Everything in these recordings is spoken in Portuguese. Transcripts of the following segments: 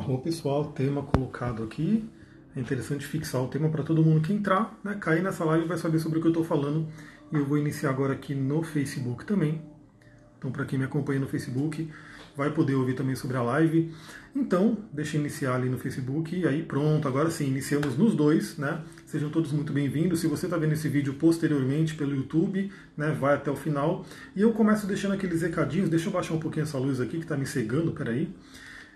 Arroba pessoal, tema colocado aqui. É interessante fixar o tema para todo mundo que entrar, né, cair nessa live vai saber sobre o que eu estou falando. E eu vou iniciar agora aqui no Facebook também. Então, para quem me acompanha no Facebook, vai poder ouvir também sobre a live. Então, deixa eu iniciar ali no Facebook e aí pronto, agora sim, iniciamos nos dois, né? Sejam todos muito bem-vindos. Se você está vendo esse vídeo posteriormente pelo YouTube, né, vai até o final. E eu começo deixando aqueles recadinhos, deixa eu baixar um pouquinho essa luz aqui que está me cegando, peraí.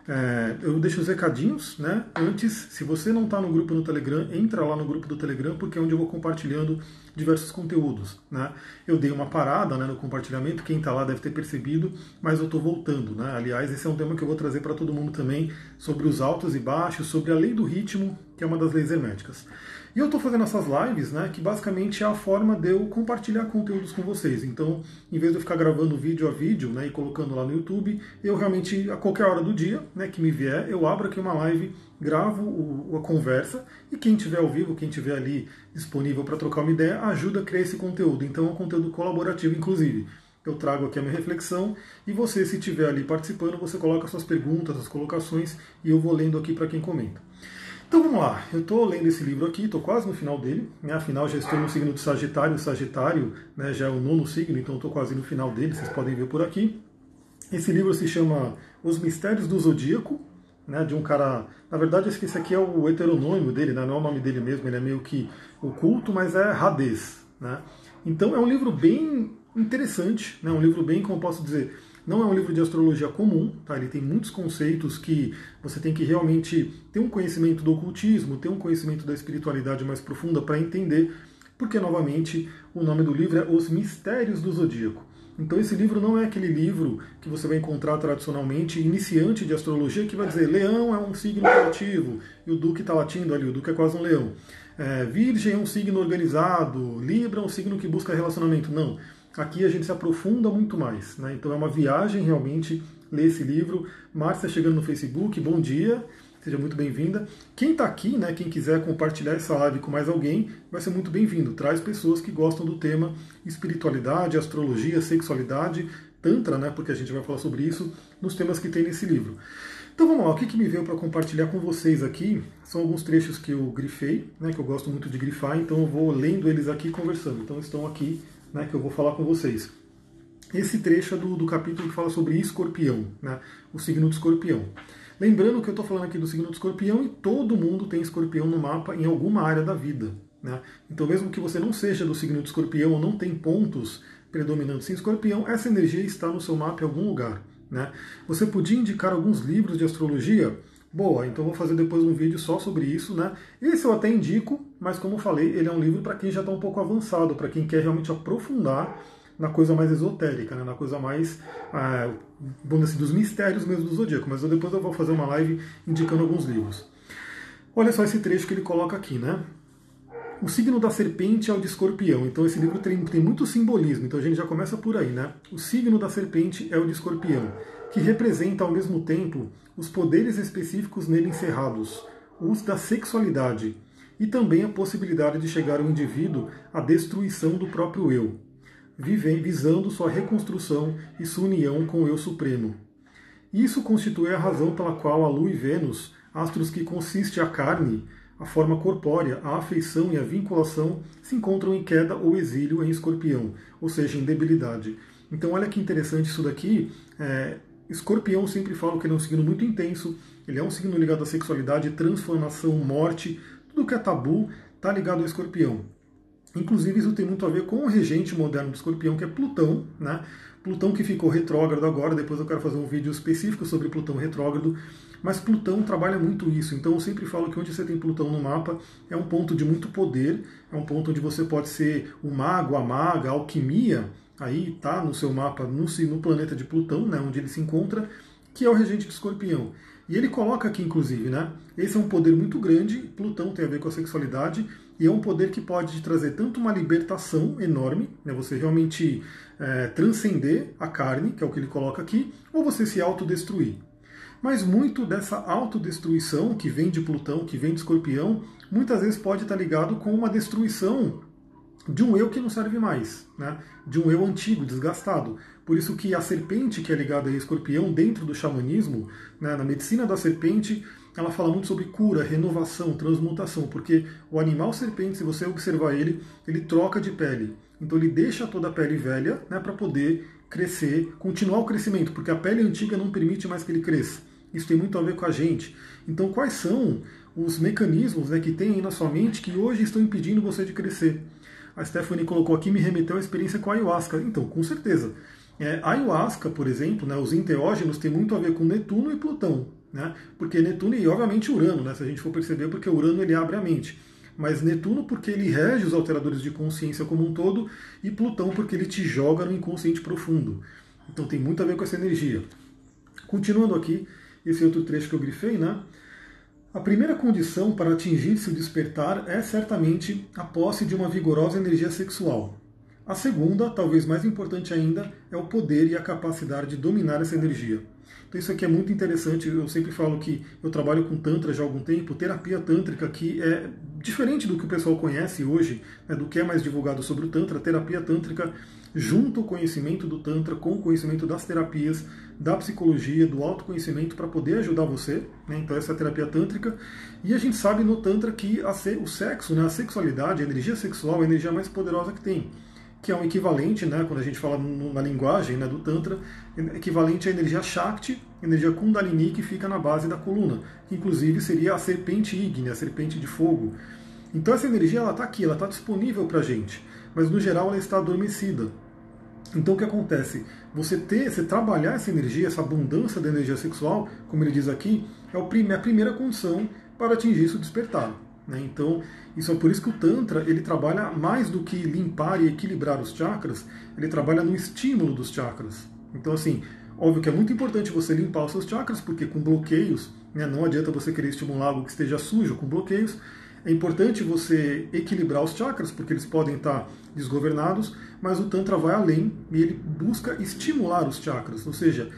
É, eu deixo os recadinhos, né? Antes, se você não está no grupo no Telegram, entra lá no grupo do Telegram, porque é onde eu vou compartilhando diversos conteúdos. Né? Eu dei uma parada né, no compartilhamento, quem está lá deve ter percebido, mas eu estou voltando. Né? Aliás, esse é um tema que eu vou trazer para todo mundo também, sobre os altos e baixos, sobre a lei do ritmo, que é uma das leis herméticas. E eu estou fazendo essas lives, né, que basicamente é a forma de eu compartilhar conteúdos com vocês. Então, em vez de eu ficar gravando vídeo a vídeo né, e colocando lá no YouTube, eu realmente, a qualquer hora do dia né, que me vier, eu abro aqui uma live, gravo o, a conversa e quem tiver ao vivo, quem tiver ali disponível para trocar uma ideia, ajuda a criar esse conteúdo. Então, é um conteúdo colaborativo, inclusive eu trago aqui a minha reflexão e você, se estiver ali participando, você coloca suas perguntas, as colocações e eu vou lendo aqui para quem comenta. Então vamos lá, eu estou lendo esse livro aqui, estou quase no final dele, né? afinal já estou no signo de Sagitário, Sagitário né, já é o nono signo, então estou quase no final dele, vocês podem ver por aqui. Esse livro se chama Os Mistérios do Zodíaco, né, de um cara. Na verdade, esse aqui é o heteronônimo dele, né, não é o nome dele mesmo, ele é meio que oculto, mas é Hades. Né? Então é um livro bem interessante, né, um livro bem, como posso dizer, não é um livro de astrologia comum, tá? ele tem muitos conceitos que você tem que realmente ter um conhecimento do ocultismo, ter um conhecimento da espiritualidade mais profunda para entender, porque, novamente, o nome do livro é Os Mistérios do Zodíaco. Então esse livro não é aquele livro que você vai encontrar tradicionalmente, iniciante de astrologia, que vai dizer leão é um signo ativo, e o Duque está latindo ali, o Duque é quase um leão. É, virgem é um signo organizado, Libra é um signo que busca relacionamento. Não. Aqui a gente se aprofunda muito mais. Né? Então é uma viagem realmente ler esse livro. Márcia chegando no Facebook, bom dia, seja muito bem-vinda. Quem está aqui, né, quem quiser compartilhar essa live com mais alguém, vai ser muito bem-vindo. Traz pessoas que gostam do tema espiritualidade, astrologia, sexualidade, tantra, né, porque a gente vai falar sobre isso nos temas que tem nesse livro. Então vamos lá, o que, que me veio para compartilhar com vocês aqui são alguns trechos que eu grifei, né, que eu gosto muito de grifar, então eu vou lendo eles aqui conversando. Então estão aqui né, que eu vou falar com vocês. Esse trecho é do, do capítulo que fala sobre escorpião, né, o signo de escorpião. Lembrando que eu estou falando aqui do signo de escorpião e todo mundo tem escorpião no mapa em alguma área da vida. Né? Então, mesmo que você não seja do signo de escorpião ou não tem pontos predominantes em escorpião, essa energia está no seu mapa em algum lugar. Né? Você podia indicar alguns livros de astrologia? Boa, então vou fazer depois um vídeo só sobre isso, né? Esse eu até indico, mas como eu falei, ele é um livro para quem já está um pouco avançado, para quem quer realmente aprofundar na coisa mais esotérica, né? na coisa mais, ah, assim, dos mistérios mesmo do zodíaco. Mas depois eu vou fazer uma live indicando alguns livros. Olha só esse trecho que ele coloca aqui, né? O signo da serpente é o de escorpião. Então esse livro tem, tem muito simbolismo. Então a gente já começa por aí, né? O signo da serpente é o de escorpião, que representa ao mesmo tempo os poderes específicos nele encerrados, os da sexualidade, e também a possibilidade de chegar o indivíduo à destruição do próprio eu, visando sua reconstrução e sua união com o eu supremo. Isso constitui a razão pela qual a Lua e Vênus, astros que consiste a carne, a forma corpórea, a afeição e a vinculação, se encontram em queda ou exílio em escorpião, ou seja, em debilidade. Então olha que interessante isso daqui. É, Escorpião sempre falo que ele é um signo muito intenso, ele é um signo ligado à sexualidade, transformação, morte, tudo que é tabu está ligado ao escorpião. Inclusive, isso tem muito a ver com o regente moderno do escorpião, que é Plutão, né? Plutão que ficou retrógrado agora, depois eu quero fazer um vídeo específico sobre Plutão retrógrado, mas Plutão trabalha muito isso, então eu sempre falo que onde você tem Plutão no mapa é um ponto de muito poder, é um ponto onde você pode ser o mago, a maga, a alquimia, aí está no seu mapa, no, no planeta de Plutão, né, onde ele se encontra, que é o regente de escorpião. E ele coloca aqui, inclusive, né? Esse é um poder muito grande, Plutão tem a ver com a sexualidade, e é um poder que pode trazer tanto uma libertação enorme, né, você realmente é, transcender a carne, que é o que ele coloca aqui, ou você se autodestruir. Mas muito dessa autodestruição que vem de Plutão, que vem de Escorpião, muitas vezes pode estar ligado com uma destruição de um eu que não serve mais, né? de um eu antigo, desgastado. Por isso que a serpente que é ligada a escorpião dentro do xamanismo, né, na medicina da serpente, ela fala muito sobre cura, renovação, transmutação, porque o animal serpente, se você observar ele, ele troca de pele. Então ele deixa toda a pele velha né, para poder crescer, continuar o crescimento, porque a pele antiga não permite mais que ele cresça. Isso tem muito a ver com a gente. Então, quais são os mecanismos né, que tem aí na sua mente que hoje estão impedindo você de crescer? A Stephanie colocou aqui, me remeteu à experiência com a ayahuasca. Então, com certeza. É, a ayahuasca, por exemplo, né, os enteógenos tem muito a ver com Netuno e Plutão. Né? Porque Netuno e, obviamente, Urano, né, se a gente for perceber, porque Urano ele abre a mente. Mas Netuno porque ele rege os alteradores de consciência como um todo, e Plutão porque ele te joga no inconsciente profundo. Então tem muito a ver com essa energia. Continuando aqui, esse outro trecho que eu grifei, né? A primeira condição para atingir-se o despertar é certamente a posse de uma vigorosa energia sexual. A segunda, talvez mais importante ainda, é o poder e a capacidade de dominar essa energia. Então isso aqui é muito interessante. Eu sempre falo que eu trabalho com Tantra já há algum tempo. Terapia tântrica que é diferente do que o pessoal conhece hoje, né, do que é mais divulgado sobre o Tantra. Terapia tântrica junto o conhecimento do Tantra com o conhecimento das terapias, da psicologia, do autoconhecimento para poder ajudar você. Né? Então essa é a terapia tântrica. E a gente sabe no Tantra que a, o sexo, né, a sexualidade, a energia sexual é a energia mais poderosa que tem que é um equivalente, né, quando a gente fala na linguagem né, do Tantra, equivalente à energia Shakti, energia Kundalini, que fica na base da coluna, que inclusive seria a serpente ígnea, a serpente de fogo. Então essa energia ela está aqui, ela está disponível para a gente, mas no geral ela está adormecida. Então o que acontece? Você ter, você trabalhar essa energia, essa abundância da energia sexual, como ele diz aqui, é a primeira condição para atingir isso despertar. Né? Então, isso é por isso que o Tantra ele trabalha mais do que limpar e equilibrar os chakras, ele trabalha no estímulo dos chakras. Então, assim, óbvio que é muito importante você limpar os seus chakras, porque com bloqueios, né, não adianta você querer estimular algo que esteja sujo com bloqueios. É importante você equilibrar os chakras, porque eles podem estar desgovernados, mas o Tantra vai além e ele busca estimular os chakras, ou seja,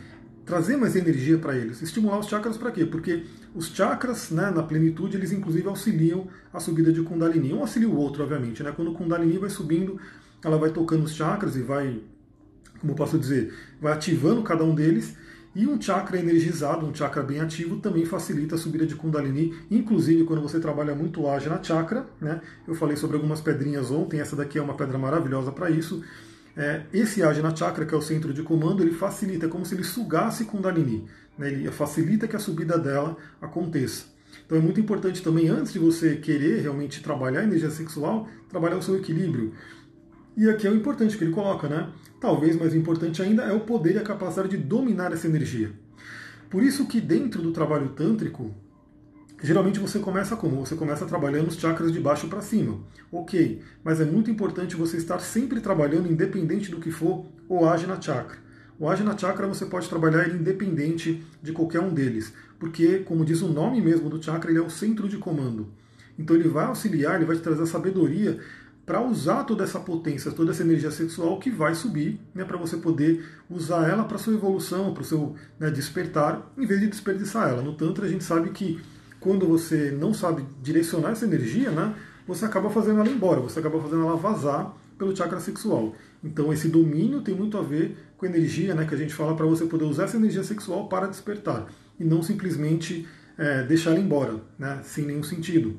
trazer mais energia para eles. Estimular os chakras para quê? Porque os chakras, né, na plenitude, eles inclusive auxiliam a subida de Kundalini. Um auxilia o outro, obviamente. Né? Quando o Kundalini vai subindo, ela vai tocando os chakras e vai, como posso dizer, vai ativando cada um deles. E um chakra energizado, um chakra bem ativo, também facilita a subida de Kundalini. Inclusive, quando você trabalha muito ágil na chakra, né? eu falei sobre algumas pedrinhas ontem, essa daqui é uma pedra maravilhosa para isso é, esse Ajna Chakra, que é o centro de comando, ele facilita, é como se ele sugasse Kundalini. Né? Ele facilita que a subida dela aconteça. Então é muito importante também, antes de você querer realmente trabalhar a energia sexual, trabalhar o seu equilíbrio. E aqui é o importante que ele coloca, né? Talvez mais importante ainda é o poder e a capacidade de dominar essa energia. Por isso que dentro do trabalho tântrico, Geralmente você começa como? Você começa trabalhando os chakras de baixo para cima. Ok, mas é muito importante você estar sempre trabalhando, independente do que for, o Ajna Chakra. O Ajna Chakra você pode trabalhar ele independente de qualquer um deles, porque, como diz o nome mesmo do chakra, ele é o centro de comando. Então ele vai auxiliar, ele vai te trazer sabedoria para usar toda essa potência, toda essa energia sexual que vai subir, né, para você poder usar ela para sua evolução, para o seu né, despertar, em vez de desperdiçar ela. No Tantra a gente sabe que quando você não sabe direcionar essa energia, né, você acaba fazendo ela embora, você acaba fazendo ela vazar pelo chakra sexual. Então esse domínio tem muito a ver com a energia né, que a gente fala para você poder usar essa energia sexual para despertar e não simplesmente é, deixar ela embora, né, sem nenhum sentido.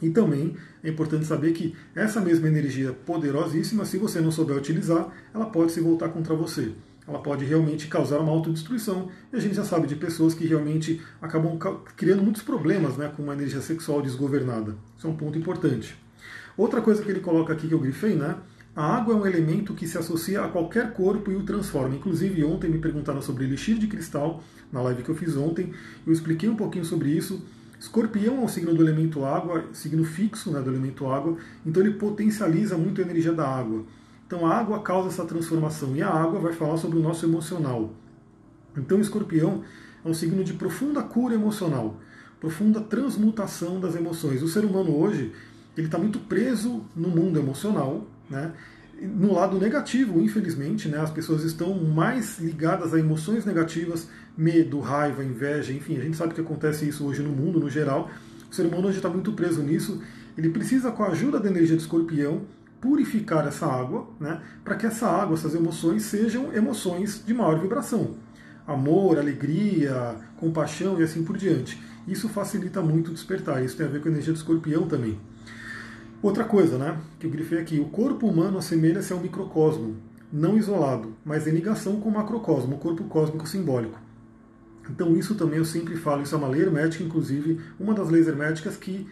E também é importante saber que essa mesma energia poderosíssima, se você não souber utilizar, ela pode se voltar contra você ela pode realmente causar uma autodestruição. E a gente já sabe de pessoas que realmente acabam criando muitos problemas né, com uma energia sexual desgovernada. Isso é um ponto importante. Outra coisa que ele coloca aqui que eu grifei, né? A água é um elemento que se associa a qualquer corpo e o transforma. Inclusive, ontem me perguntaram sobre elixir de cristal, na live que eu fiz ontem. Eu expliquei um pouquinho sobre isso. Escorpião é um signo do elemento água, signo fixo né, do elemento água, então ele potencializa muito a energia da água. Então a água causa essa transformação e a água vai falar sobre o nosso emocional. Então o escorpião é um signo de profunda cura emocional, profunda transmutação das emoções. O ser humano hoje ele está muito preso no mundo emocional, né? No lado negativo, infelizmente, né, as pessoas estão mais ligadas a emoções negativas, medo, raiva, inveja, enfim, a gente sabe que acontece isso hoje no mundo no geral. O ser humano hoje está muito preso nisso. Ele precisa, com a ajuda da energia do escorpião, purificar essa água, né, para que essa água, essas emoções, sejam emoções de maior vibração. Amor, alegria, compaixão e assim por diante. Isso facilita muito o despertar. Isso tem a ver com a energia do escorpião também. Outra coisa, né, que eu grifei aqui, o corpo humano assemelha-se a um microcosmo, não isolado, mas em ligação com o macrocosmo, o corpo cósmico simbólico. Então isso também eu sempre falo, isso é uma lei hermética, inclusive uma das leis herméticas que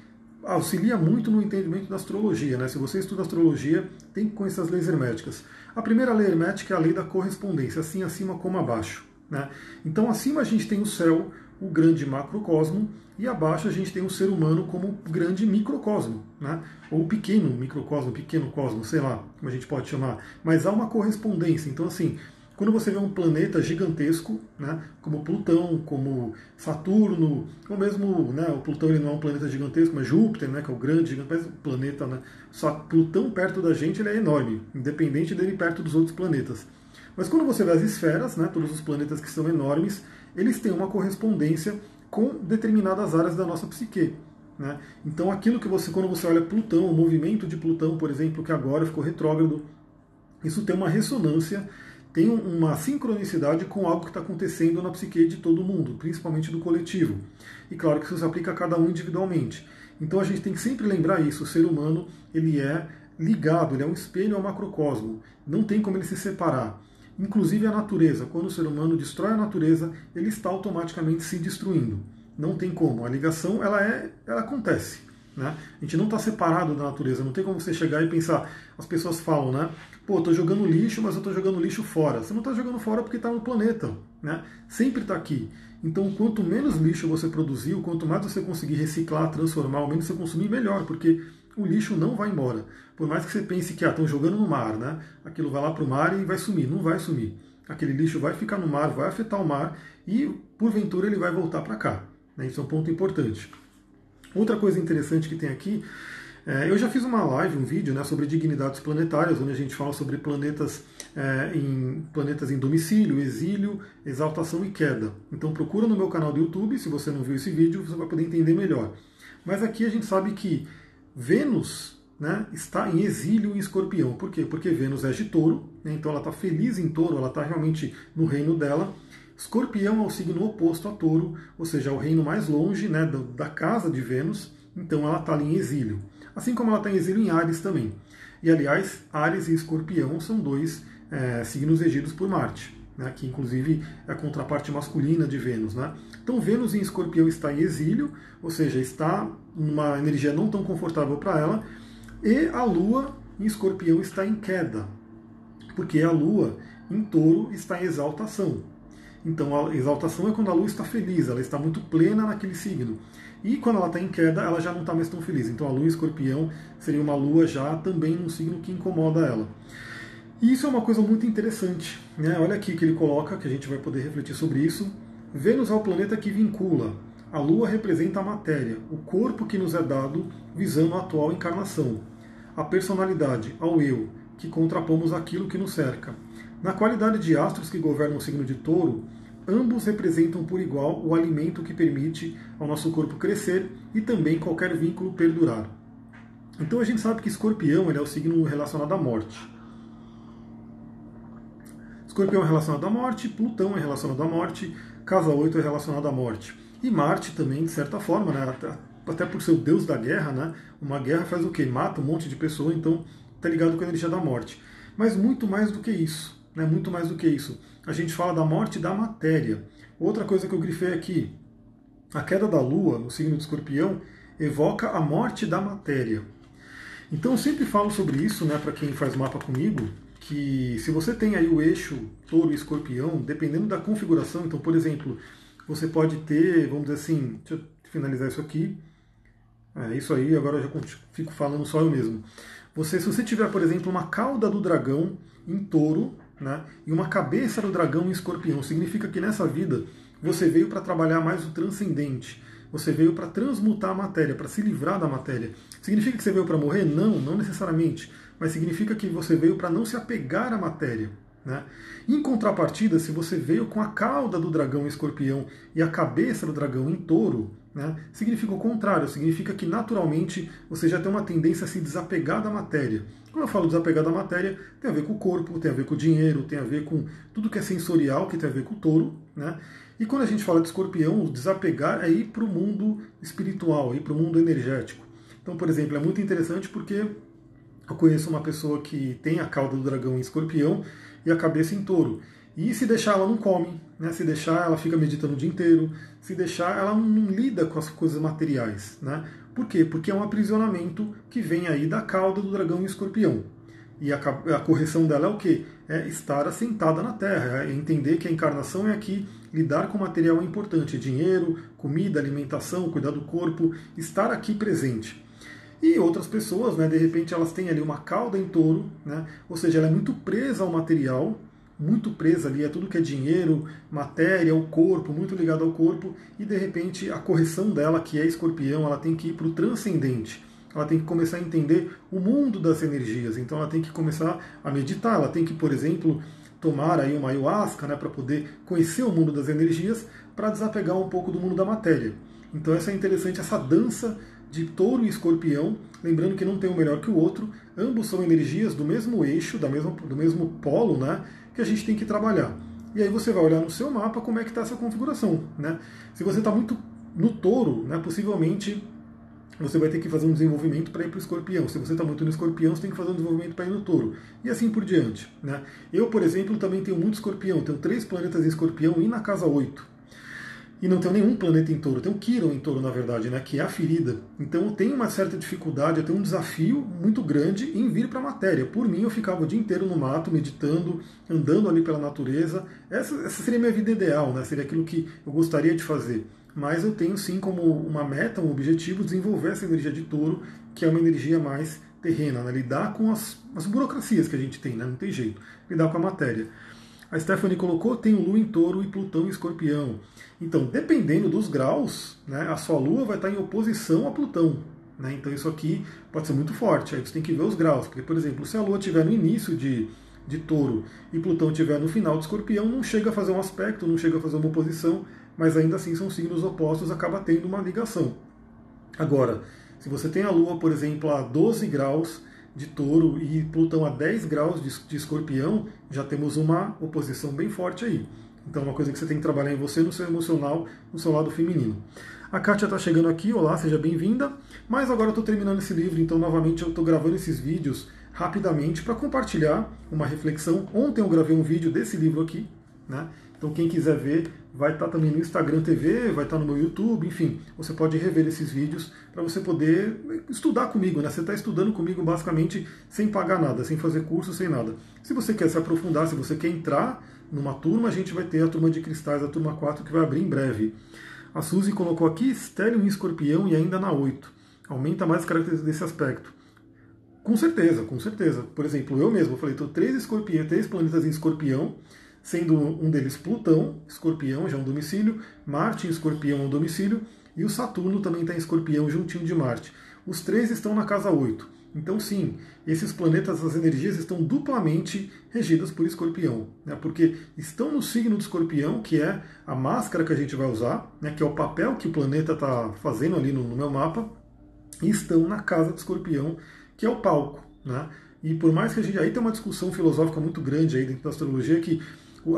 auxilia muito no entendimento da astrologia. Né? Se você estuda astrologia, tem que conhecer as leis herméticas. A primeira lei hermética é a lei da correspondência, assim acima como abaixo. Né? Então acima a gente tem o céu, o grande macrocosmo, e abaixo a gente tem o ser humano como grande microcosmo, né? ou pequeno microcosmo, pequeno cosmo, sei lá como a gente pode chamar. Mas há uma correspondência. Então, assim, quando você vê um planeta gigantesco, né, como Plutão, como Saturno, ou mesmo né, o Plutão ele não é um planeta gigantesco, mas Júpiter, né, que é o grande gigante, mas o planeta, né, só Plutão perto da gente ele é enorme, independente dele perto dos outros planetas. Mas quando você vê as esferas, né, todos os planetas que são enormes, eles têm uma correspondência com determinadas áreas da nossa psique. Né? Então aquilo que você, quando você olha Plutão, o movimento de Plutão, por exemplo, que agora ficou retrógrado, isso tem uma ressonância tem uma sincronicidade com algo que está acontecendo na psique de todo mundo, principalmente do coletivo. E claro que isso se aplica a cada um individualmente. Então a gente tem que sempre lembrar isso, o ser humano ele é ligado, ele é um espelho ao macrocosmo, não tem como ele se separar. Inclusive a natureza, quando o ser humano destrói a natureza, ele está automaticamente se destruindo. Não tem como, a ligação ela é, ela acontece. Né? A gente não está separado da natureza, não tem como você chegar e pensar. As pessoas falam, né? Pô, estou jogando lixo, mas eu estou jogando lixo fora. Você não está jogando fora porque está no planeta, né? Sempre está aqui. Então, quanto menos lixo você produzir, quanto mais você conseguir reciclar, transformar, ou menos você consumir, melhor, porque o lixo não vai embora. Por mais que você pense que estão ah, jogando no mar, né? Aquilo vai lá para o mar e vai sumir. Não vai sumir. Aquele lixo vai ficar no mar, vai afetar o mar e, porventura, ele vai voltar para cá. Né? Isso é um ponto importante. Outra coisa interessante que tem aqui, é, eu já fiz uma live, um vídeo né, sobre dignidades planetárias, onde a gente fala sobre planetas, é, em, planetas em domicílio, exílio, exaltação e queda. Então procura no meu canal do YouTube, se você não viu esse vídeo, você vai poder entender melhor. Mas aqui a gente sabe que Vênus né, está em exílio em escorpião. Por quê? Porque Vênus é de touro, né, então ela está feliz em touro, ela está realmente no reino dela. Escorpião é o signo oposto a touro, ou seja, é o reino mais longe né, da casa de Vênus, então ela está ali em exílio. Assim como ela está em exílio em Ares também. E aliás, Ares e Escorpião são dois é, signos regidos por Marte, né, que inclusive é a contraparte masculina de Vênus. Né? Então Vênus em Escorpião está em exílio, ou seja, está numa energia não tão confortável para ela, e a Lua em Escorpião está em queda, porque a Lua em Touro está em exaltação. Então a exaltação é quando a lua está feliz, ela está muito plena naquele signo. E quando ela está em queda, ela já não está mais tão feliz. Então a lua em escorpião seria uma lua já também num signo que incomoda ela. E isso é uma coisa muito interessante. Né? Olha aqui que ele coloca, que a gente vai poder refletir sobre isso. Vênus é o planeta que vincula. A lua representa a matéria, o corpo que nos é dado visando a atual encarnação. A personalidade, ao eu, que contrapomos aquilo que nos cerca. Na qualidade de astros que governam o signo de touro, ambos representam por igual o alimento que permite ao nosso corpo crescer e também qualquer vínculo perdurar. Então a gente sabe que escorpião é o signo relacionado à morte. Escorpião é relacionado à morte, Plutão é relacionado à morte, Casa 8 é relacionado à morte. E Marte também, de certa forma, né, até por ser o deus da guerra, né, uma guerra faz o quê? Mata um monte de pessoa, então está ligado com a energia da morte. Mas muito mais do que isso né, muito mais do que isso. A gente fala da morte da matéria. Outra coisa que eu grifei aqui, a queda da Lua no signo de escorpião evoca a morte da matéria. Então eu sempre falo sobre isso, né, para quem faz mapa comigo, que se você tem aí o eixo touro e escorpião, dependendo da configuração, então, por exemplo, você pode ter, vamos dizer assim, deixa eu finalizar isso aqui. É isso aí, agora eu já fico falando só eu mesmo. Você, se você tiver, por exemplo, uma cauda do dragão em touro, né? E uma cabeça do dragão em escorpião significa que nessa vida você veio para trabalhar mais o transcendente. Você veio para transmutar a matéria, para se livrar da matéria. Significa que você veio para morrer? Não, não necessariamente. Mas significa que você veio para não se apegar à matéria. Né? Em contrapartida, se você veio com a cauda do dragão em escorpião e a cabeça do dragão em touro, né, significa o contrário, significa que naturalmente você já tem uma tendência a se desapegar da matéria. Quando eu falo desapegar da matéria, tem a ver com o corpo, tem a ver com o dinheiro, tem a ver com tudo que é sensorial, que tem a ver com o touro. Né? E quando a gente fala de escorpião, o desapegar é ir para o mundo espiritual, ir para o mundo energético. Então, por exemplo, é muito interessante porque eu conheço uma pessoa que tem a cauda do dragão em escorpião e a cabeça em touro. E se deixar, ela não come, né? se deixar, ela fica meditando o dia inteiro, se deixar, ela não lida com as coisas materiais. Né? Por quê? Porque é um aprisionamento que vem aí da cauda do dragão em escorpião. E a, a correção dela é o quê? É estar assentada na Terra, é entender que a encarnação é aqui, lidar com material é importante, dinheiro, comida, alimentação, cuidar do corpo, estar aqui presente. E outras pessoas, né, de repente, elas têm ali uma cauda em touro, né, ou seja, ela é muito presa ao material, muito presa ali, é tudo que é dinheiro, matéria, o corpo, muito ligado ao corpo, e de repente a correção dela, que é escorpião, ela tem que ir para o transcendente. Ela tem que começar a entender o mundo das energias. Então ela tem que começar a meditar, ela tem que, por exemplo, tomar aí uma ayahuasca, né, para poder conhecer o mundo das energias, para desapegar um pouco do mundo da matéria. Então essa é interessante essa dança de touro e escorpião, lembrando que não tem um melhor que o outro, ambos são energias do mesmo eixo, da mesma, do mesmo polo, né? Que a gente tem que trabalhar. E aí você vai olhar no seu mapa como é que está essa configuração. Né? Se você está muito no touro, né, possivelmente você vai ter que fazer um desenvolvimento para ir para o escorpião. Se você está muito no escorpião, você tem que fazer um desenvolvimento para ir no touro. E assim por diante. Né? Eu, por exemplo, também tenho muito escorpião. Tenho três planetas em escorpião e na casa 8. E não tenho nenhum planeta em touro, tenho Quiron em touro, na verdade, né, que é a ferida. Então eu tenho uma certa dificuldade, eu tenho um desafio muito grande em vir para a matéria. Por mim, eu ficava o dia inteiro no mato, meditando, andando ali pela natureza. Essa, essa seria a minha vida ideal, né, seria aquilo que eu gostaria de fazer. Mas eu tenho sim como uma meta, um objetivo, desenvolver essa energia de touro, que é uma energia mais terrena, né, lidar com as, as burocracias que a gente tem, né, não tem jeito, lidar com a matéria. A Stephanie colocou, tem o Lua em touro e Plutão em escorpião. Então, dependendo dos graus, né, a sua Lua vai estar em oposição a Plutão. Né? Então isso aqui pode ser muito forte. Aí você tem que ver os graus. Porque, por exemplo, se a Lua estiver no início de, de touro e Plutão estiver no final de escorpião, não chega a fazer um aspecto, não chega a fazer uma oposição, mas ainda assim são signos opostos, acaba tendo uma ligação. Agora, se você tem a Lua, por exemplo, a 12 graus de touro e Plutão a 10 graus de, de escorpião, já temos uma oposição bem forte aí. Então, é uma coisa que você tem que trabalhar em você, no seu emocional, no seu lado feminino. A Kátia está chegando aqui, olá, seja bem-vinda. Mas agora eu estou terminando esse livro, então novamente eu estou gravando esses vídeos rapidamente para compartilhar uma reflexão. Ontem eu gravei um vídeo desse livro aqui, né? Então quem quiser ver, vai estar tá também no Instagram TV, vai estar tá no meu YouTube, enfim, você pode rever esses vídeos para você poder estudar comigo, né? Você está estudando comigo basicamente sem pagar nada, sem fazer curso, sem nada. Se você quer se aprofundar, se você quer entrar numa turma, a gente vai ter a turma de cristais, a turma 4, que vai abrir em breve. A Suzy colocou aqui estéreo em escorpião e ainda na 8. Aumenta mais as características desse aspecto. Com certeza, com certeza. Por exemplo, eu mesmo, eu falei, estou três escorpião, três planetas em escorpião, sendo um deles Plutão, escorpião, já é um domicílio, Marte escorpião um domicílio, e o Saturno também está em escorpião, juntinho de Marte. Os três estão na casa 8. Então, sim, esses planetas, as energias estão duplamente regidas por escorpião, né? porque estão no signo do escorpião, que é a máscara que a gente vai usar, né? que é o papel que o planeta está fazendo ali no, no, meu mapa, e estão na casa do escorpião, que é o palco. Né? E por mais que a gente. Aí tem uma discussão filosófica muito grande aí dentro da astrologia que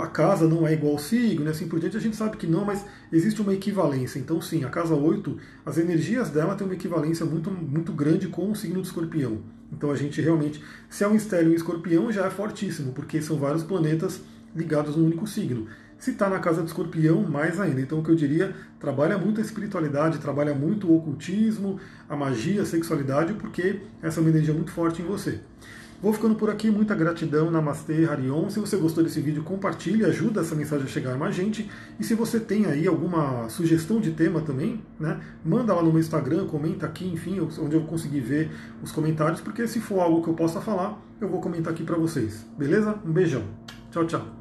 a casa não é igual ao signo, né, assim por diante, a gente sabe que não, mas existe uma equivalência. Então, sim, a casa 8, as energias dela têm uma equivalência muito, muito grande com o signo do escorpião. Então, a gente realmente, se é um estéreo em escorpião, já é fortíssimo, porque são vários planetas ligados num único signo. Se está na casa do escorpião, mais ainda. Então, o que eu diria, trabalha muito a espiritualidade, trabalha muito o ocultismo, a magia, a sexualidade, porque essa é uma energia muito forte em você. Vou ficando por aqui, muita gratidão, Namastê, Harion. Se você gostou desse vídeo, compartilhe, ajuda essa mensagem a chegar a mais gente. E se você tem aí alguma sugestão de tema também, né, manda lá no meu Instagram, comenta aqui, enfim, onde eu conseguir ver os comentários, porque se for algo que eu possa falar, eu vou comentar aqui para vocês. Beleza? Um beijão. Tchau, tchau.